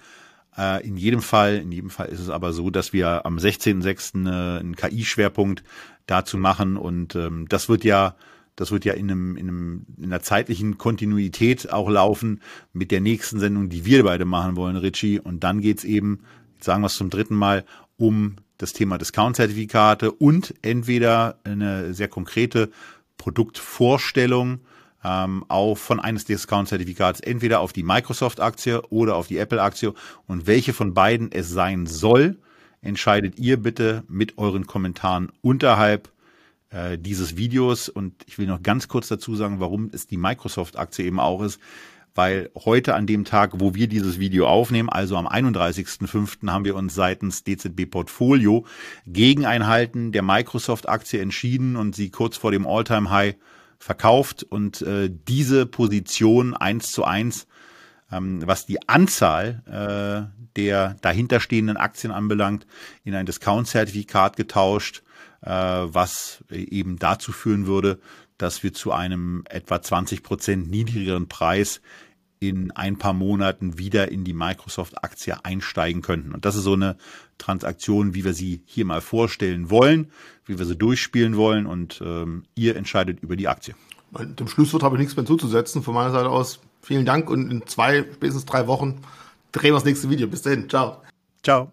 Äh, in jedem Fall, in jedem Fall ist es aber so, dass wir am 16.06. Äh, einen KI-Schwerpunkt dazu machen und ähm, das wird ja das wird ja in, einem, in, einem, in einer zeitlichen Kontinuität auch laufen mit der nächsten Sendung, die wir beide machen wollen, Richie. Und dann geht's eben, sagen wir es zum dritten Mal, um das Thema Discount-Zertifikate und entweder eine sehr konkrete Produktvorstellung ähm, auf von eines Discount-Zertifikats entweder auf die Microsoft-Aktie oder auf die Apple-Aktie und welche von beiden es sein soll, entscheidet ihr bitte mit euren Kommentaren unterhalb äh, dieses Videos und ich will noch ganz kurz dazu sagen, warum es die Microsoft-Aktie eben auch ist, weil heute an dem Tag, wo wir dieses Video aufnehmen, also am 31.05., haben wir uns seitens DZB Portfolio gegen ein Halten der Microsoft-Aktie entschieden und sie kurz vor dem All-Time-High verkauft und äh, diese Position eins zu eins, ähm, was die Anzahl äh, der dahinterstehenden Aktien anbelangt, in ein Discount-Zertifikat getauscht, äh, was eben dazu führen würde, dass wir zu einem etwa 20 Prozent niedrigeren Preis in ein paar Monaten wieder in die Microsoft-Aktie einsteigen könnten. Und das ist so eine Transaktion, wie wir sie hier mal vorstellen wollen, wie wir sie durchspielen wollen und ähm, ihr entscheidet über die Aktie. Dem Schlusswort habe ich nichts mehr zuzusetzen. Von meiner Seite aus vielen Dank und in zwei bis drei Wochen drehen wir das nächste Video. Bis dahin, ciao. Ciao.